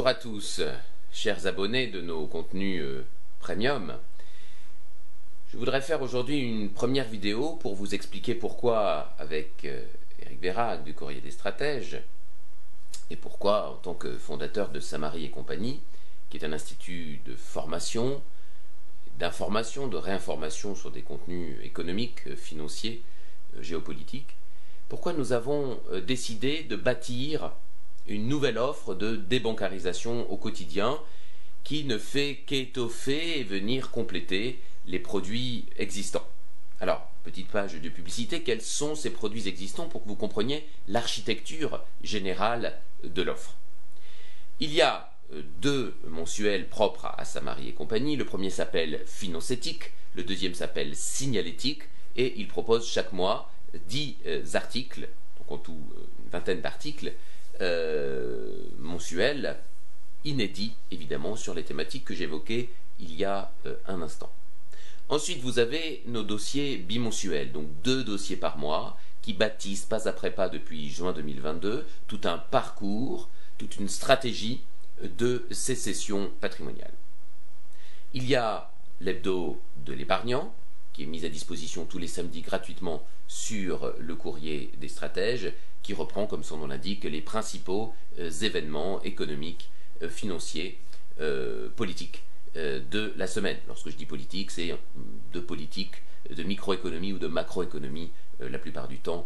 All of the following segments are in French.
Bonjour à tous, chers abonnés de nos contenus euh, premium. Je voudrais faire aujourd'hui une première vidéo pour vous expliquer pourquoi, avec euh, Eric Vérac du Courrier des Stratèges, et pourquoi, en tant que fondateur de Samari et compagnie, qui est un institut de formation, d'information, de réinformation sur des contenus économiques, euh, financiers, géopolitiques, pourquoi nous avons décidé de bâtir une nouvelle offre de débancarisation au quotidien qui ne fait qu'étoffer et venir compléter les produits existants. Alors, petite page de publicité, quels sont ces produits existants pour que vous compreniez l'architecture générale de l'offre? Il y a euh, deux mensuels propres à Samari et compagnie. Le premier s'appelle Financétique, le deuxième s'appelle Signalétique, et il propose chaque mois dix euh, articles, donc en tout euh, une vingtaine d'articles, euh, mensuel, inédit évidemment, sur les thématiques que j'évoquais il y a euh, un instant. Ensuite, vous avez nos dossiers bimensuels, donc deux dossiers par mois, qui bâtissent pas après pas depuis juin 2022 tout un parcours, toute une stratégie de sécession patrimoniale. Il y a l'hebdo de l'épargnant, qui est mis à disposition tous les samedis gratuitement sur le courrier des stratèges, qui reprend, comme son nom l'indique, les principaux euh, événements économiques, euh, financiers, euh, politiques de la semaine. Lorsque je dis politique, c'est de politique, de microéconomie ou de macroéconomie, la plupart du temps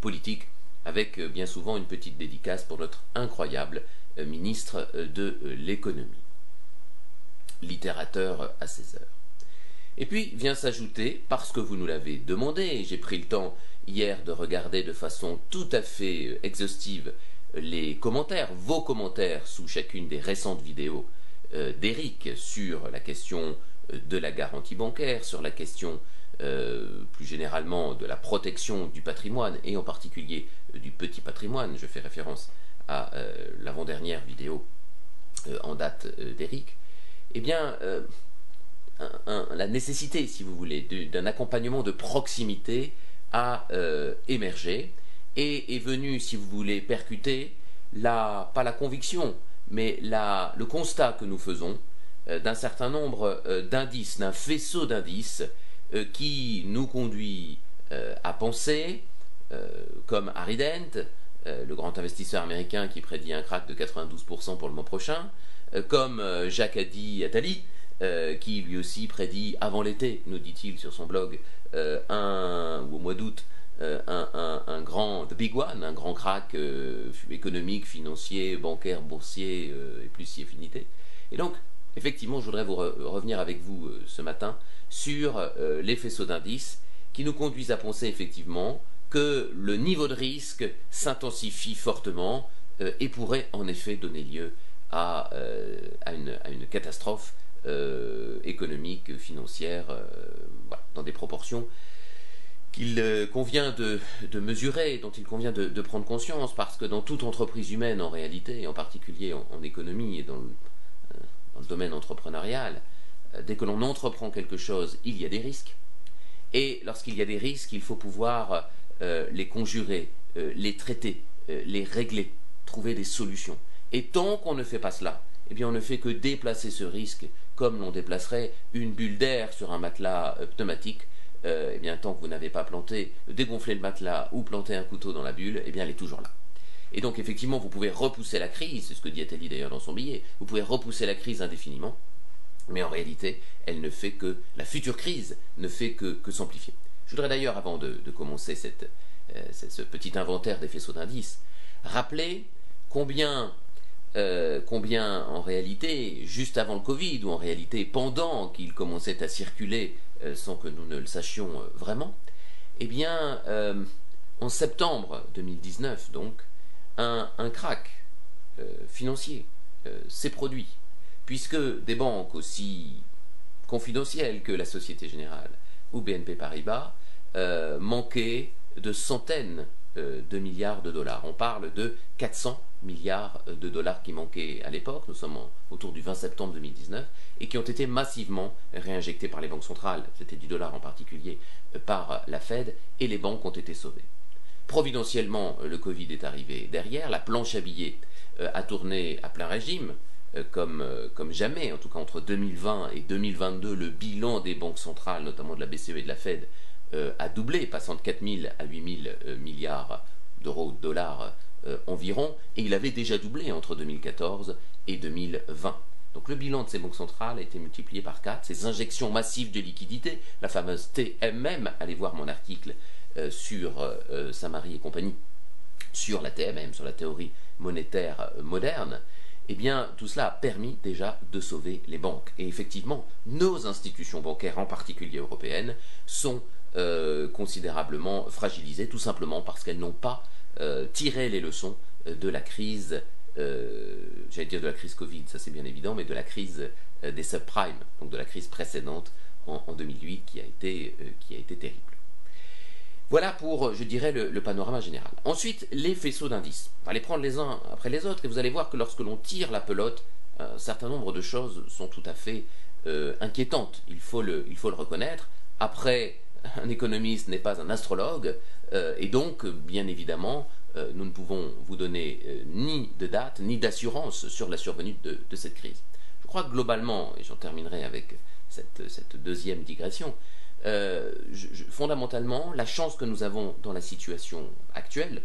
politique, avec bien souvent une petite dédicace pour notre incroyable ministre de l'économie, littérateur à 16 heures. Et puis vient s'ajouter, parce que vous nous l'avez demandé, j'ai pris le temps hier de regarder de façon tout à fait euh, exhaustive euh, les commentaires, vos commentaires sous chacune des récentes vidéos euh, d'Eric sur la question de la garantie bancaire, sur la question plus généralement de la protection du patrimoine et en particulier du petit patrimoine. Je fais référence à l'avant-dernière vidéo en date d'Eric. Eh bien, la nécessité, si vous voulez, d'un accompagnement de proximité a euh, émergé et est venu, si vous voulez, percuter la, pas la conviction, mais la, le constat que nous faisons euh, d'un certain nombre euh, d'indices, d'un faisceau d'indices qui nous conduit à penser, comme Harry Dent, le grand investisseur américain qui prédit un crack de 92% pour le mois prochain, comme Jacques Addy Attali, qui lui aussi prédit avant l'été, nous dit-il sur son blog, euh, un, ou au mois d'août, euh, un, grand, big one, un grand crack euh, économique, financier, bancaire, boursier et plus si affinité. Et donc, effectivement, je voudrais vous revenir avec vous ce matin sur les faisceaux d'indices qui nous conduisent à penser effectivement que le niveau de risque s'intensifie fortement et pourrait en effet donner lieu à, une, catastrophe économique, financière, dans des proportions qu'il euh, convient de, mesurer, dont il convient de, prendre conscience, parce que dans toute entreprise humaine, en réalité, et en particulier en, économie et dans le, euh, domaine entrepreneurial, euh, dès que l'on entreprend quelque chose, il y a des risques. Et lorsqu'il y a des risques, il faut pouvoir les conjurer, les traiter, les régler, trouver des solutions. Et tant qu'on ne fait pas cela, eh bien on ne fait que déplacer ce risque comme l'on déplacerait une bulle d'air sur un matelas euh, pneumatique. Euh, eh bien, tant que vous n'avez pas planté, dégonflé le matelas ou planté un couteau dans la bulle, eh bien, elle est toujours là. Et donc, effectivement, vous pouvez repousser la crise, c'est ce que dit Attali d'ailleurs dans son billet, vous pouvez repousser la crise indéfiniment, mais en réalité, elle ne fait que, la future crise ne fait que, s'amplifier. Je voudrais d'ailleurs, avant de, commencer euh, ce petit inventaire des faisceaux d'indices, rappeler combien euh, combien en réalité, juste avant le Covid, ou en réalité pendant qu'il commençait à circuler euh, sans que nous ne le sachions euh, vraiment, eh bien, en septembre 2019, donc, un, un crack financier s'est produit, puisque des banques aussi confidentielles que la Société Générale ou BNP Paribas manquaient de centaines de milliards de dollars. On parle de 400 milliards de dollars qui manquaient à l'époque, nous sommes autour du 20 septembre 2019, et qui ont été massivement réinjectés par les banques centrales, c'était du dollar en particulier, euh, par la Fed, et les banques ont été sauvées. Providentiellement, le Covid est arrivé derrière, la planche à billets a tourné à plein régime, comme, comme jamais, en tout cas entre 2020 et 2022, le bilan des banques centrales, notamment de la BCE et de la Fed, a doublé, passant de 4 000 à 8 000 milliards d'euros, de dollars environ, et il avait déjà doublé entre 2014 et 2020. Donc le bilan de ces banques centrales a été multiplié par 4. Ces injections massives de liquidités, la fameuse TMM, allez voir mon article euh, sur euh, euh, Saint-Marie et compagnie, sur la TMM, sur la théorie monétaire moderne, eh bien tout cela a permis déjà de sauver les banques. Et effectivement, nos institutions bancaires, en particulier européennes, sont considérablement fragilisées, tout simplement parce qu'elles n'ont pas tiré les leçons de la crise euh, j'allais dire de la crise Covid, ça c'est bien évident, mais de la crise euh, des subprimes, donc de la crise précédente en, 2008 qui a, été, euh, qui a été terrible. Voilà pour, je dirais, le, panorama général. Ensuite, les faisceaux d'indices. On va les prendre les uns après les autres et vous allez voir que lorsque l'on tire la pelote, un certain nombre de choses sont tout à fait inquiétantes. Il faut, le, il faut le reconnaître. Après, un économiste n'est pas un astrologue et donc, bien évidemment, euh, nous ne pouvons vous donner euh, ni de date, ni d'assurance sur la survenue de, cette crise. Je crois que globalement, et j'en terminerai avec cette, deuxième digression, euh, fondamentalement, la chance que nous avons dans la situation actuelle,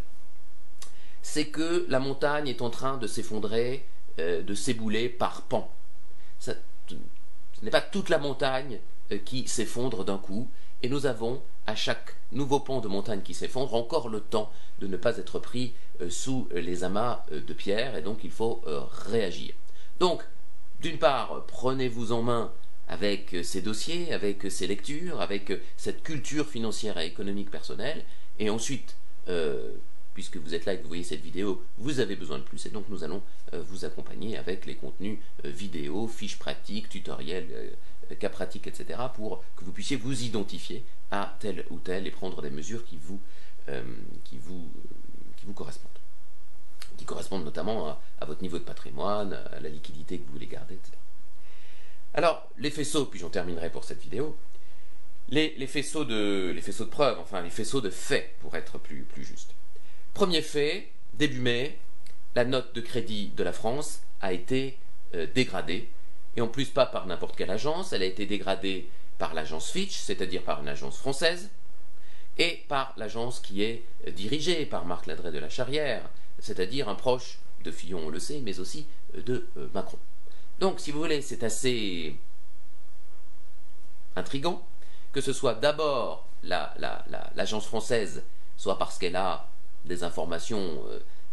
c'est que la montagne est en train de s'effondrer, de s'ébouler par pans. ce n'est pas toute la montagne qui s'effondre d'un coup, et nous avons, à chaque nouveau pan de montagne qui s'effondre, encore le temps de ne pas être pris euh, sous les amas euh, de pierre, et donc il faut euh, réagir. Donc, d'une part, prenez-vous en main avec ces dossiers, avec ces lectures, avec cette culture financière et économique personnelle, et ensuite, puisque vous êtes là et que vous voyez cette vidéo, vous avez besoin de plus, et donc nous allons vous accompagner avec les contenus vidéo, fiches pratiques, tutoriels, cas pratiques, etc., pour que vous puissiez vous identifier à tel ou tel et prendre des mesures qui vous, euh, qui vous, qui vous correspondent. Qui correspondent notamment à, votre niveau de patrimoine, à la liquidité que vous voulez garder, etc. Alors, les faisceaux, puis j'en terminerai pour cette vidéo, les, les, faisceaux de, les faisceaux de preuves, enfin les faisceaux de faits, pour être plus, plus juste. Premier fait, début mai, la note de crédit de la France a été euh, dégradée et en plus pas par n'importe quelle agence, elle a été dégradée par l'agence Fitch, c'est-à-dire par une agence française, et par l'agence qui est dirigée par Marc Ladret de la Charrière, c'est-à-dire un proche de Fillon, on le sait, mais aussi de euh, Macron. Donc, si vous voulez, c'est assez intrigant que ce soit d'abord l'agence française, soit parce qu'elle a des informations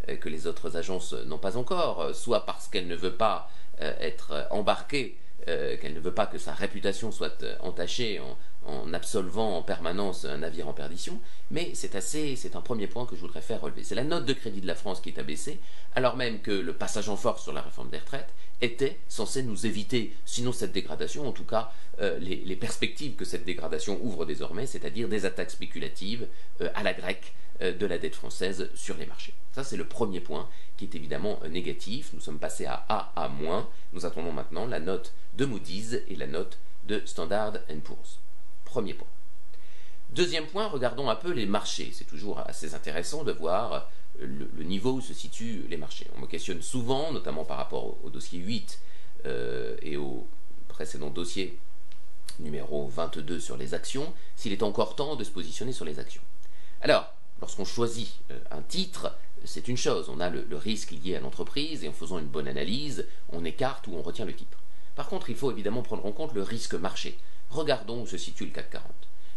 euh, que les autres agences n'ont pas encore, soit parce qu'elle ne veut pas euh, être embarquée, euh, qu'elle ne veut pas que sa réputation soit euh, entachée en, absolvant en permanence un navire en perdition, mais c'est assez, c'est un premier point que je voudrais faire relever. C'est la note de crédit de la France qui est abaissée, alors même que le passage en force sur la réforme des retraites était censé nous éviter, sinon cette dégradation, en tout cas les, perspectives que cette dégradation ouvre désormais, c'est-à-dire des attaques spéculatives à la grecque de la dette française sur les marchés. Ça, c'est le premier point qui est évidemment négatif. Nous sommes passés à A à moins. Nous attendons maintenant la note de Moody's et la note de Standard Poor's. Premier point. Deuxième point, regardons un peu les marchés. C'est toujours assez intéressant de voir le, niveau où se situent les marchés. On me questionne souvent, notamment par rapport au, dossier 8 euh, et au précédent dossier numéro 22 sur les actions, s'il est encore temps de se positionner sur les actions. Alors, lorsqu'on choisit euh, un titre, c'est une chose, on a le, risque lié à l'entreprise et en faisant une bonne analyse, on écarte ou on retient le titre. Par contre, il faut évidemment prendre en compte le risque marché. Regardons où se situe le CAC 40.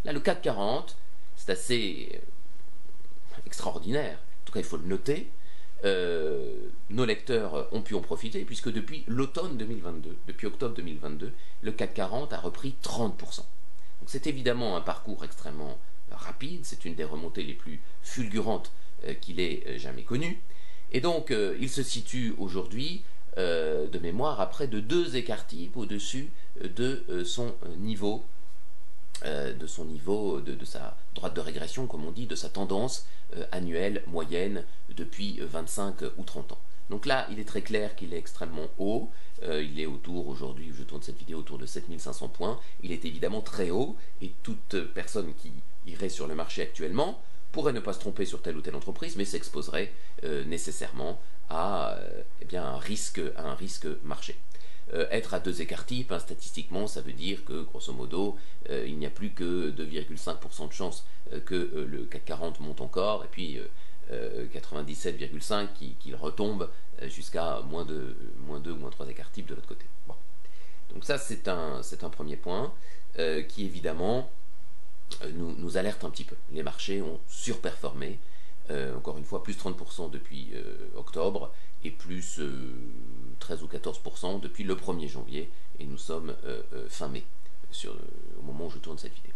Là, le CAC 40, c'est assez euh, extraordinaire, en tout cas il faut le noter. Euh, nos lecteurs ont pu en profiter puisque depuis l'automne 2022, depuis octobre 2022, le CAC 40 a repris 30%. Donc c'est évidemment un parcours extrêmement rapide, c'est une des remontées les plus fulgurantes euh, qu'il ait euh, jamais connu. Et donc, euh, il se situe aujourd'hui, de mémoire, à près de deux écarts types au-dessus de son niveau, de son niveau, de, sa droite de régression, comme on dit, de sa tendance annuelle moyenne depuis 25 ou 30 ans. Donc là, il est très clair qu'il est extrêmement haut. il est autour, aujourd'hui, je tourne cette vidéo autour de 7500 points. Il est évidemment très haut et toute personne qui irait sur le marché actuellement pourrait ne pas se tromper sur telle ou telle entreprise, mais s'exposerait nécessairement à, eh bien, un, risque, marché. être à deux écarts types, hein, statistiquement, ça veut dire que, grosso modo, il n'y a plus que 2,5% de chance que le CAC 40 monte encore, et puis 97,5% qu'il retombe jusqu'à moins, de, moins 2 ou moins 3 écarts types de l'autre côté. Donc ça, c'est un, premier point euh, qui, évidemment, euh, nous, nous, alerte un petit peu. Les marchés ont surperformé, euh, encore une fois, plus 30% depuis octobre et plus 13 ou 14% depuis le 1er janvier, et nous sommes fin mai, au moment où je tourne cette vidéo.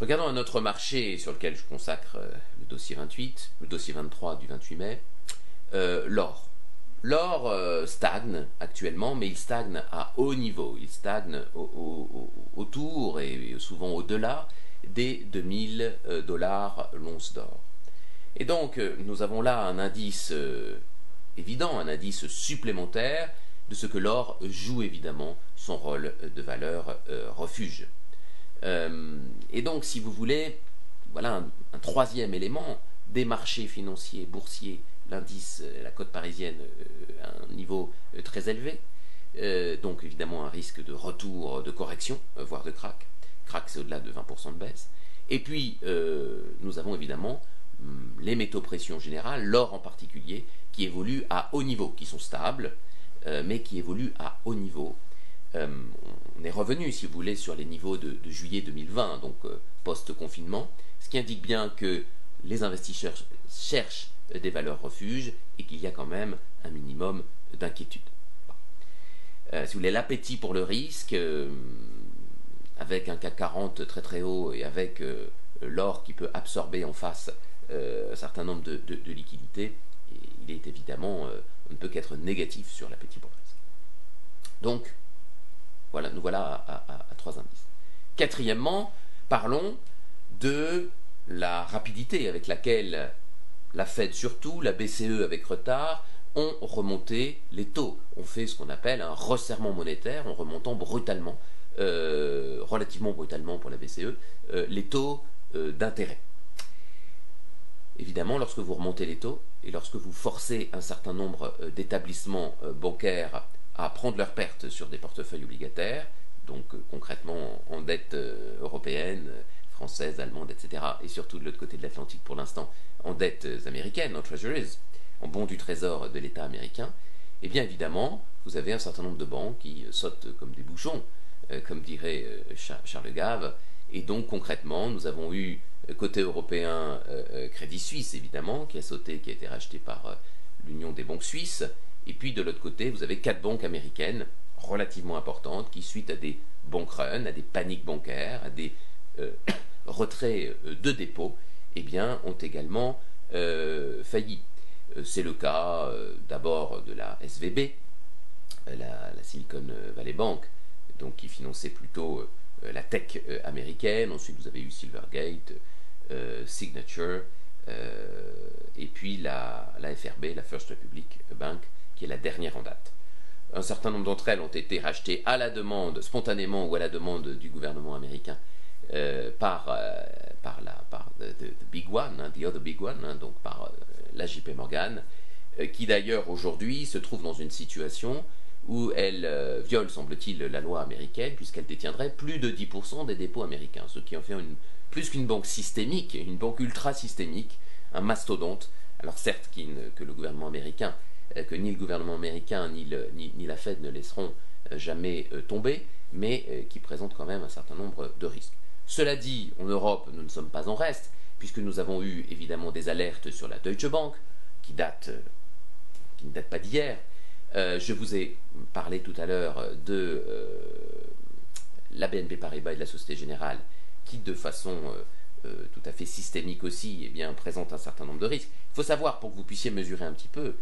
Regardons un autre marché sur lequel je consacre le dossier 28, le dossier 23 du 28 mai, l'or. L'or euh, stagne actuellement, mais il stagne à haut niveau. Il stagne autour et souvent au-delà des 2000 euh, dollars l'once d'or. Et donc, euh, nous avons là un indice évident, un indice supplémentaire de ce que l'or joue évidemment son rôle de valeur refuge. et donc, si vous voulez, voilà un troisième élément des marchés financiers boursiers l'indice, euh, la cote parisienne euh, à un niveau euh, très élevé. donc évidemment un risque de retour, de correction, voire de crack. Crack c'est au-delà de 20% de baisse. Et puis nous avons évidemment hum, les métaux pression générales, l'or en particulier, qui évoluent à haut niveau, qui sont stables, mais qui évoluent à haut niveau. on est revenu, si vous voulez, sur les niveaux de, de juillet 2020, donc post-confinement, ce qui indique bien que les investisseurs cherchent des valeurs refuges et qu'il y a quand même un minimum d'inquiétude. Euh, si vous voulez, l'appétit pour le risque, euh, avec un CAC 40 très très haut et avec euh, l'or qui peut absorber en face un certain nombre de, liquidités, il est évidemment, on ne peut qu'être négatif sur l'appétit pour le risque. Donc, voilà, nous voilà à trois indices. Quatrièmement, parlons de la rapidité avec laquelle la Fed surtout, la BCE avec retard, ont remonté les taux. On fait ce qu'on appelle un resserrement monétaire en remontant brutalement, euh, relativement brutalement pour la BCE, euh, les taux euh, d'intérêt. Évidemment, lorsque vous remontez les taux et lorsque vous forcez un certain nombre d'établissements bancaires à prendre leurs pertes sur des portefeuilles obligataires, donc concrètement en dette européenne, française, allemande, etc., et surtout de l'autre côté de l'Atlantique pour l'instant, en dettes américaines, en treasuries, en bons du trésor de l'État américain, eh bien évidemment, vous avez un certain nombre de banques qui sautent comme des bouchons, euh, comme dirait euh, Charles Gave, et donc concrètement, nous avons eu euh, côté européen Crédit Suisse, évidemment, qui a sauté, qui a été racheté par l'Union des banques suisses, et puis de l'autre côté, vous avez quatre banques américaines relativement importantes qui, suite à des bank runs, à des paniques bancaires, à des retraits de dépôts, eh bien, ont également euh, failli. Euh, c'est le cas euh, d'abord de la SVB, la, Silicon Valley Bank, donc qui finançait plutôt la tech américaine. Ensuite, vous avez eu Silvergate, Signature, et puis la, FRB, la First Republic Bank, qui est la dernière en date. Un certain nombre d'entre elles ont été rachetées à la demande, spontanément ou à la demande du gouvernement américain, par par la par the, big one, hein, the other big one, hein, donc par euh, la JP Morgan, euh, qui d'ailleurs aujourd'hui se trouve dans une situation où elle euh, viole, semble-t-il, la loi américaine, puisqu'elle détiendrait plus de 10% des dépôts américains, ce qui en fait plus qu'une banque systémique, une banque ultra systémique, un mastodonte. Alors certes, que le gouvernement américain, que ni le gouvernement américain ni, ni la Fed ne laisseront jamais tomber, mais qui présente quand même un certain nombre de risques. Cela dit, en Europe, nous ne sommes pas en reste, puisque nous avons eu évidemment des alertes sur la Deutsche Bank, qui, euh, ne date pas d'hier. Euh, je vous ai parlé tout à l'heure de euh, la BNP Paribas et de la Société Générale, qui de façon tout à fait systémique aussi eh bien, présente un certain nombre de risques. Il faut savoir, pour que vous puissiez mesurer un petit peu,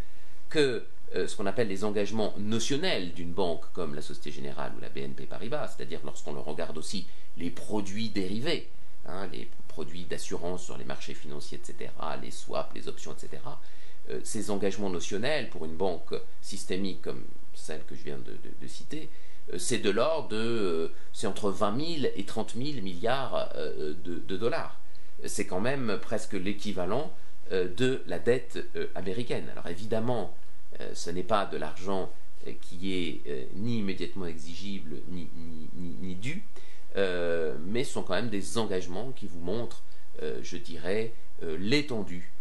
que ce qu'on appelle les engagements notionnels d'une banque comme la Société Générale ou la BNP Paribas, c'est-à-dire lorsqu'on le regarde aussi les produits dérivés, hein, les produits d'assurance sur les marchés financiers, etc., les swaps, les options, etc., euh, ces engagements notionnels pour une banque systémique comme celle que je viens de, citer, euh, c'est de l'ordre de, euh, c'est entre 20 000 et 30 000 milliards de, dollars. c'est quand même presque l'équivalent de la dette américaine. Alors évidemment, ce n'est pas de l'argent qui est ni immédiatement exigible ni, dû, mais ce sont quand même des engagements qui vous montrent, je dirais, l'étendue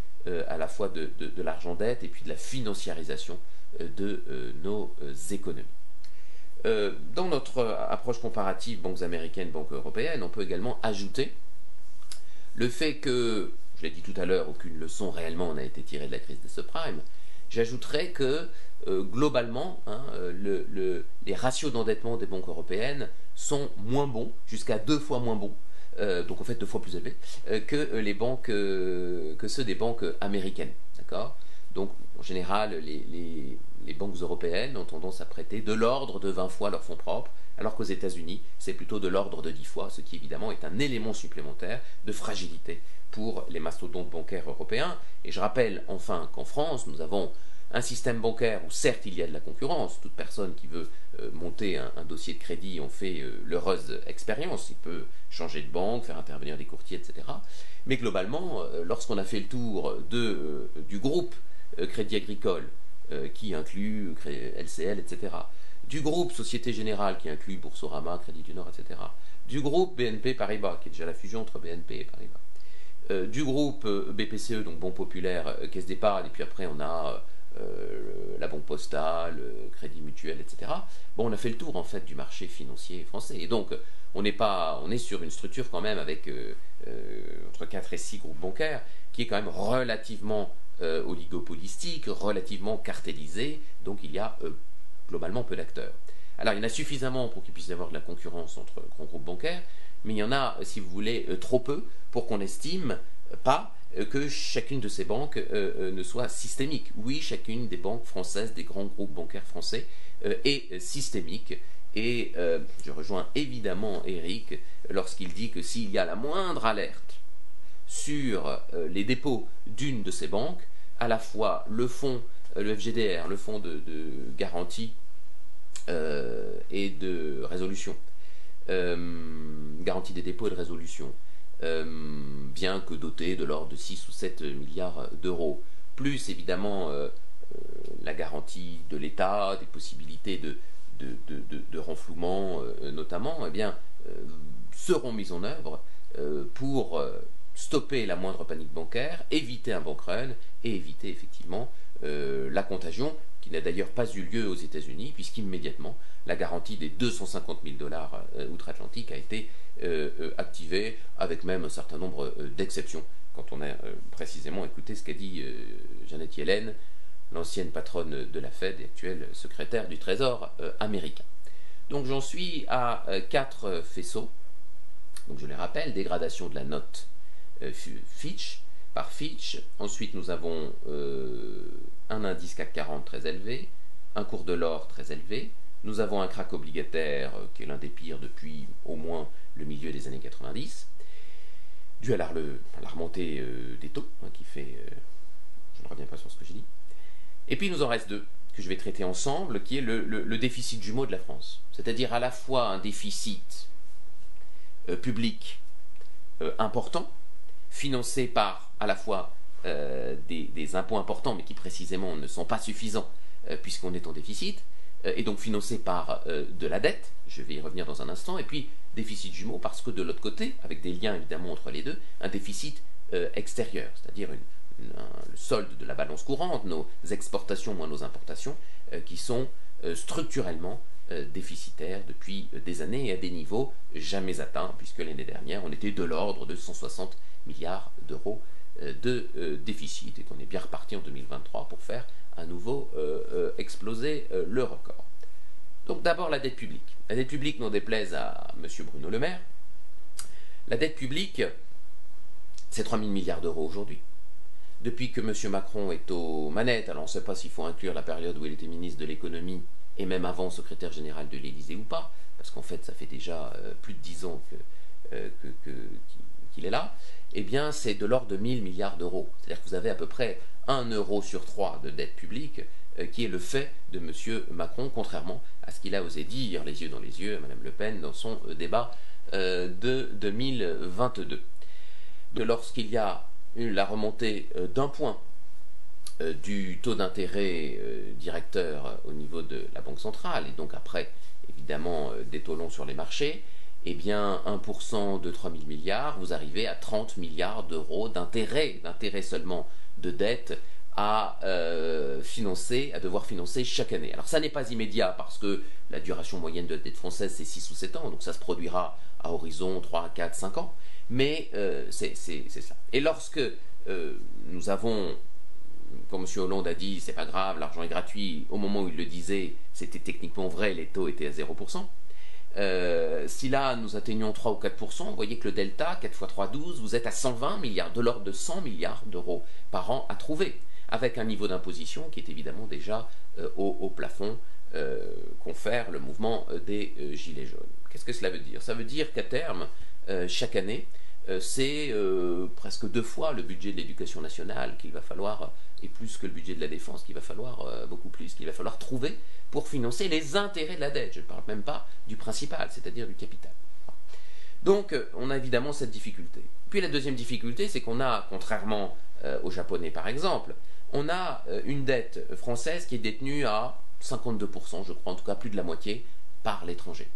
à la fois de, de l'argent dette et puis de la financiarisation de nos économies. Euh, dans notre approche comparative banques américaines, banques européennes, on peut également ajouter le fait que, je l'ai dit tout à l'heure, aucune leçon réellement n'a été tirée de la crise des subprimes. J'ajouterais que euh, globalement, hein, les ratios d'endettement des banques européennes sont moins bons, jusqu'à deux fois moins bons, euh, donc en fait deux fois plus élevés, que ceux des banques américaines. Donc en général, les, les banques européennes ont tendance à prêter de l'ordre de 20 fois leurs fonds propres, alors qu'aux États-Unis, c'est plutôt de l'ordre de 10 fois, ce qui évidemment est un élément supplémentaire de fragilité pour les mastodontes bancaires européens. Et je rappelle enfin qu'en France, nous avons un système bancaire où certes il y a de la concurrence, toute personne qui veut euh, monter un, dossier de crédit en fait euh, l'heureuse expérience, il peut changer de banque, faire intervenir des courtiers, etc. Mais globalement, euh, lorsqu'on a fait le tour de, du groupe Crédit Agricole, euh, qui inclut LCL, etc. Du groupe Société Générale qui inclut Boursorama, Crédit du Nord, etc. Du groupe BNP Paribas, qui est déjà la fusion entre BNP et Paribas. Euh, du groupe euh, BPCE, donc Bon Populaire, Caisse d'épargne, et puis après on a la Banque Postale, Crédit Mutuel, etc. Bon, on a fait le tour en fait du marché financier français. Et donc, on est, pas, on est sur une structure quand même avec entre 4 et 6 groupes bancaires qui est quand même relativement euh, oligopolistique, relativement cartélisé, donc il y a euh, globalement peu d'acteurs. Alors il y en a suffisamment pour qu'il puisse y avoir de la concurrence entre grands groupes bancaires, mais il y en a, si vous voulez, euh, trop peu pour qu'on estime pas que chacune de ces banques ne soit systémique. Oui, chacune des banques françaises, des grands groupes bancaires français, est systémique. Et je rejoins évidemment Eric lorsqu'il dit que s'il y a la moindre alerte sur euh, les dépôts d'une de ces banques, à la fois le fonds, euh, le FGDR, le fonds de, garantie euh, et de résolution, garantie des dépôts et de résolution, bien que doté de l'ordre de 6 ou 7 milliards d'euros, plus évidemment la garantie de l'État, des possibilités de, renflouement notamment, eh seront mises en œuvre pour stopper la moindre panique bancaire, éviter un bank run et éviter effectivement euh, la contagion, qui n'a d'ailleurs pas eu lieu aux États-Unis, puisqu'immédiatement la garantie des 250 000 dollars euh, outre-Atlantique a été euh, activée, avec même un certain nombre d'exceptions, quand on a précisément écouté ce qu'a dit Janet Yellen, l'ancienne patronne de la Fed et actuelle secrétaire du Trésor américain. Donc j'en suis à quatre faisceaux. Donc je les rappelle, dégradation de la note euh, Fitch, par Fitch. Ensuite, nous avons euh, un indice CAC 40 très élevé, un cours de l'or très élevé. Nous avons un crack obligataire euh, qui est l'un des pires depuis au moins le milieu des années 90, dû à la, remontée des taux, hein, qui fait... je ne reviens pas sur ce que j'ai dit. Et puis, il nous en reste deux que je vais traiter ensemble, qui est le, déficit jumeau de la France. C'est-à-dire à la fois un déficit public important, financé par à la fois euh, des, impôts importants, mais qui précisément ne sont pas suffisants euh, puisqu'on est en déficit, euh, et donc financé par de la dette, je vais y revenir dans un instant, et puis déficit jumeau parce que de l'autre côté, avec des liens évidemment entre les deux, un déficit extérieur, c'est-à-dire le solde de la balance courante, nos exportations moins nos importations, qui sont structurellement déficitaires depuis des années et à des niveaux jamais atteints, puisque l'année dernière on était de l'ordre de 160 milliards d'euros de euh, déficit et qu'on est bien reparti en 2023 pour faire à nouveau euh, exploser le record. Donc d'abord la dette publique. La dette publique n'en déplaise à M. Bruno Le Maire. La dette publique, c'est 3 000 milliards d'euros aujourd'hui. Depuis que M. Macron est aux manettes, alors on ne sait pas s'il faut inclure la période où il était ministre de l'économie et même avant secrétaire général de l'Élysée ou pas, parce qu'en fait ça fait déjà plus de 10 ans qu'il est là, eh bien c'est de l'ordre de 1000 milliards d'euros. C'est-à-dire que vous avez à peu près 1 euro sur 3 de dette publique euh, qui est le fait de M. Macron, contrairement à ce qu'il a osé dire, les yeux dans les yeux, à Mme Le Pen, dans son euh, débat euh, de 2022. que lorsqu'il y a eu la remontée d'un point du taux d'intérêt directeur au niveau de la Banque centrale, et donc après, évidemment, des taux longs sur les marchés, eh bien 1% de 3 000 milliards, vous arrivez à 30 milliards d'euros d'intérêt, d'intérêt seulement de dette à euh, financer, à devoir financer chaque année. Alors ça n'est pas immédiat parce que la duration moyenne de la dette française c'est 6 ou 7 ans, donc ça se produira à horizon 3, 4, 5 ans, mais euh, c'est ça. Et lorsque euh, nous avons, comme M. Hollande a dit, c'est pas grave, l'argent est gratuit, au moment où il le disait, c'était techniquement vrai, les taux étaient à 0%. Euh, si là nous atteignons 3 ou 4%, vous voyez que le delta, 4 x 3, 12, vous êtes à 120 milliards, de l'ordre de 100 milliards d'euros par an à trouver, avec un niveau d'imposition qui est évidemment déjà euh, au, plafond euh, confère le mouvement des Gilets jaunes. Qu'est-ce que cela veut dire? Ça veut dire qu'à terme, chaque année, c'est presque deux fois le budget de l'éducation nationale qu'il va falloir, et plus que le budget de la défense, qu'il va falloir, beaucoup plus, qu'il va falloir trouver pour financer les intérêts de la dette. Je ne parle même pas du principal, c'est-à-dire du capital. Donc, euh, on a évidemment cette difficulté. Puis la deuxième difficulté, c'est qu'on a, contrairement euh, aux Japonais par exemple, on a euh, une dette française qui est détenue à 52%, je crois, en tout cas plus de la moitié, par l'étranger.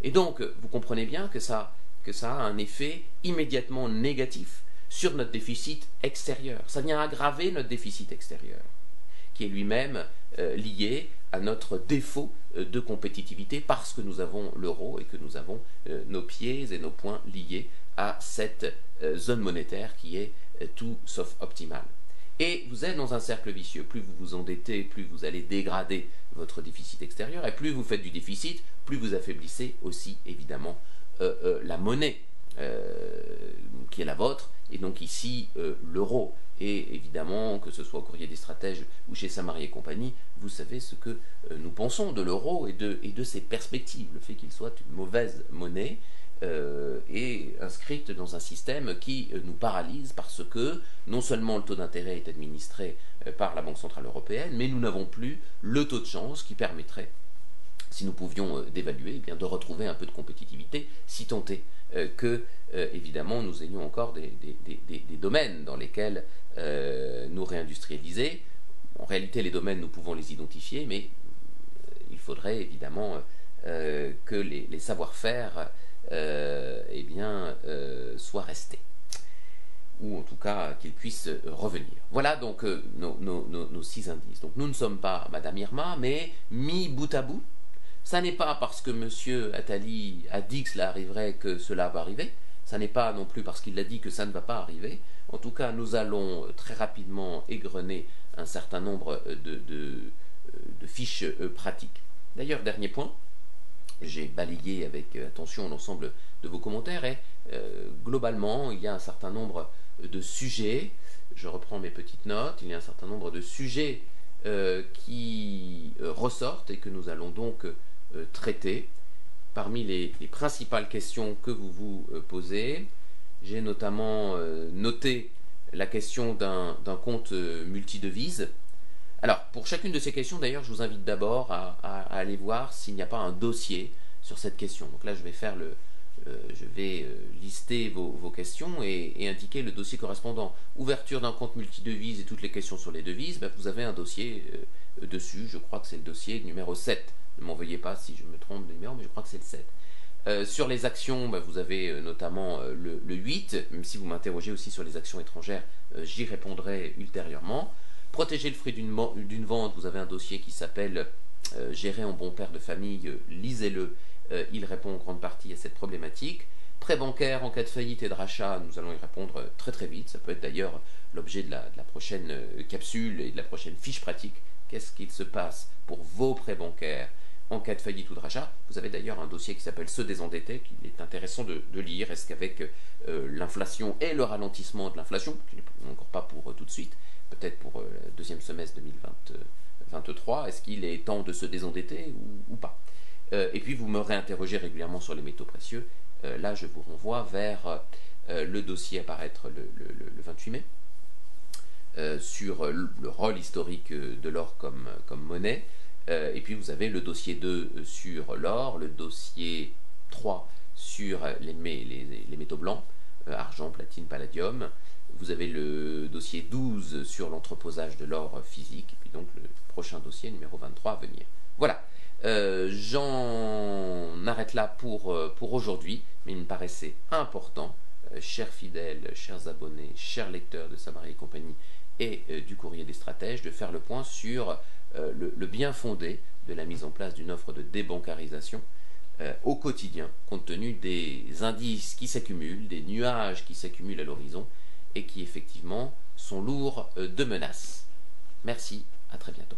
Et donc, vous comprenez bien que ça, que ça a un effet immédiatement négatif sur notre déficit extérieur. Ça vient aggraver notre déficit extérieur, qui est lui-même lié à notre défaut euh, de compétitivité parce que nous avons l'euro et que nous avons euh, nos pieds et nos poings liés à cette euh, zone monétaire qui est tout sauf optimale. Et vous êtes dans un cercle vicieux. Plus vous vous endettez, plus vous allez dégrader votre déficit extérieur, et plus vous faites du déficit, plus vous affaiblissez aussi évidemment la monnaie qui est la vôtre, et donc ici l'euro. Et évidemment, que ce soit au courrier des stratèges ou chez Samarie et compagnie, vous savez ce que euh, nous pensons de l'euro et de, et ses perspectives. Le fait qu'il soit une mauvaise monnaie euh, est inscrite dans un système qui euh, nous paralyse parce que non seulement le taux d'intérêt est administré par la Banque Centrale Européenne, mais nous n'avons plus le taux de chance qui permettrait, si nous pouvions d'évaluer, eh bien de retrouver un peu de compétitivité, si tant est que, évidemment, nous ayons encore des, domaines dans lesquels euh, nous réindustrialiser. En réalité, les domaines, nous pouvons les identifier, mais euh, il faudrait évidemment euh, que les, savoir-faire eh bien, soient restés ou en tout cas qu'ils puissent revenir. Voilà donc nos, six indices. Donc nous ne sommes pas Madame Irma, mais mis bout à bout. Ça n'est pas parce que Monsieur Attali a dit que cela arriverait que cela va arriver. Ça n'est pas non plus parce qu'il a dit que ça ne va pas arriver. En tout cas, nous allons très rapidement égrener un certain nombre de, fiches euh, pratiques. D'ailleurs, dernier point, j'ai balayé avec attention l'ensemble de vos commentaires et euh, globalement, il y a un certain nombre de sujets, je reprends mes petites notes, il y a un certain nombre de sujets euh, qui ressortent et que nous allons donc traiter. Parmi les, principales questions que vous vous posez, j'ai notamment euh, noté la question d'un compte euh, multidevise. Alors, pour chacune de ces questions, d'ailleurs, je vous invite d'abord à, aller voir s'il n'y a pas un dossier sur cette question. Donc là, je vais faire le, euh, je vais lister vos, questions et, indiquer le dossier correspondant. Ouverture d'un compte multidevise et toutes les questions sur les devises, ben, vous avez un dossier dessus. Je crois que c'est le dossier numéro 7. Ne m'envoyez pas si je me trompe de numéro, mais je crois que c'est le 7. Euh, sur les actions, bah, vous avez euh, notamment euh, le, 8, même si vous m'interrogez aussi sur les actions étrangères, j'y répondrai ultérieurement. Protéger le fruit d'une vente, vous avez un dossier qui s'appelle Gérer en bon père de famille, lisez-le, il répond en grande partie à cette problématique. Prêt bancaire en cas de faillite et de rachat, nous allons y répondre très très vite, ça peut être d'ailleurs l'objet de, de, la prochaine capsule et de la prochaine fiche pratique. Qu'est-ce qu'il se passe pour vos prêts bancaires en cas de faillite ou de rachat. Vous avez d'ailleurs un dossier qui s'appelle Se désendetter, qu'il est intéressant de, lire. Est-ce qu'avec euh, l'inflation et le ralentissement de l'inflation, qui n'est encore pas pour euh, tout de suite, peut-être pour euh, le deuxième semestre 2023, est-ce qu'il est temps de se désendetter ou, pas? Et puis vous me réinterrogez régulièrement sur les métaux précieux. là, je vous renvoie vers le dossier à paraître le, 28 mai. sur le rôle historique de l'or comme, monnaie, et puis vous avez le dossier 2 euh, sur l'or, le dossier 3 sur les, métaux blancs, argent, platine, palladium. Vous avez le dossier 12 sur l'entreposage de l'or physique, et puis donc le prochain dossier numéro 23 à venir. Voilà, j'en arrête là pour, pour aujourd'hui, mais il me paraissait important, chers fidèles, chers abonnés, chers lecteurs de Samarie et compagnie, et du courrier des stratèges, de faire le point sur euh, le, bien fondé de la mise en place d'une offre de débancarisation euh, au quotidien, compte tenu des indices qui s'accumulent, des nuages qui s'accumulent à l'horizon et qui effectivement sont lourds euh, de menaces. Merci, à très bientôt.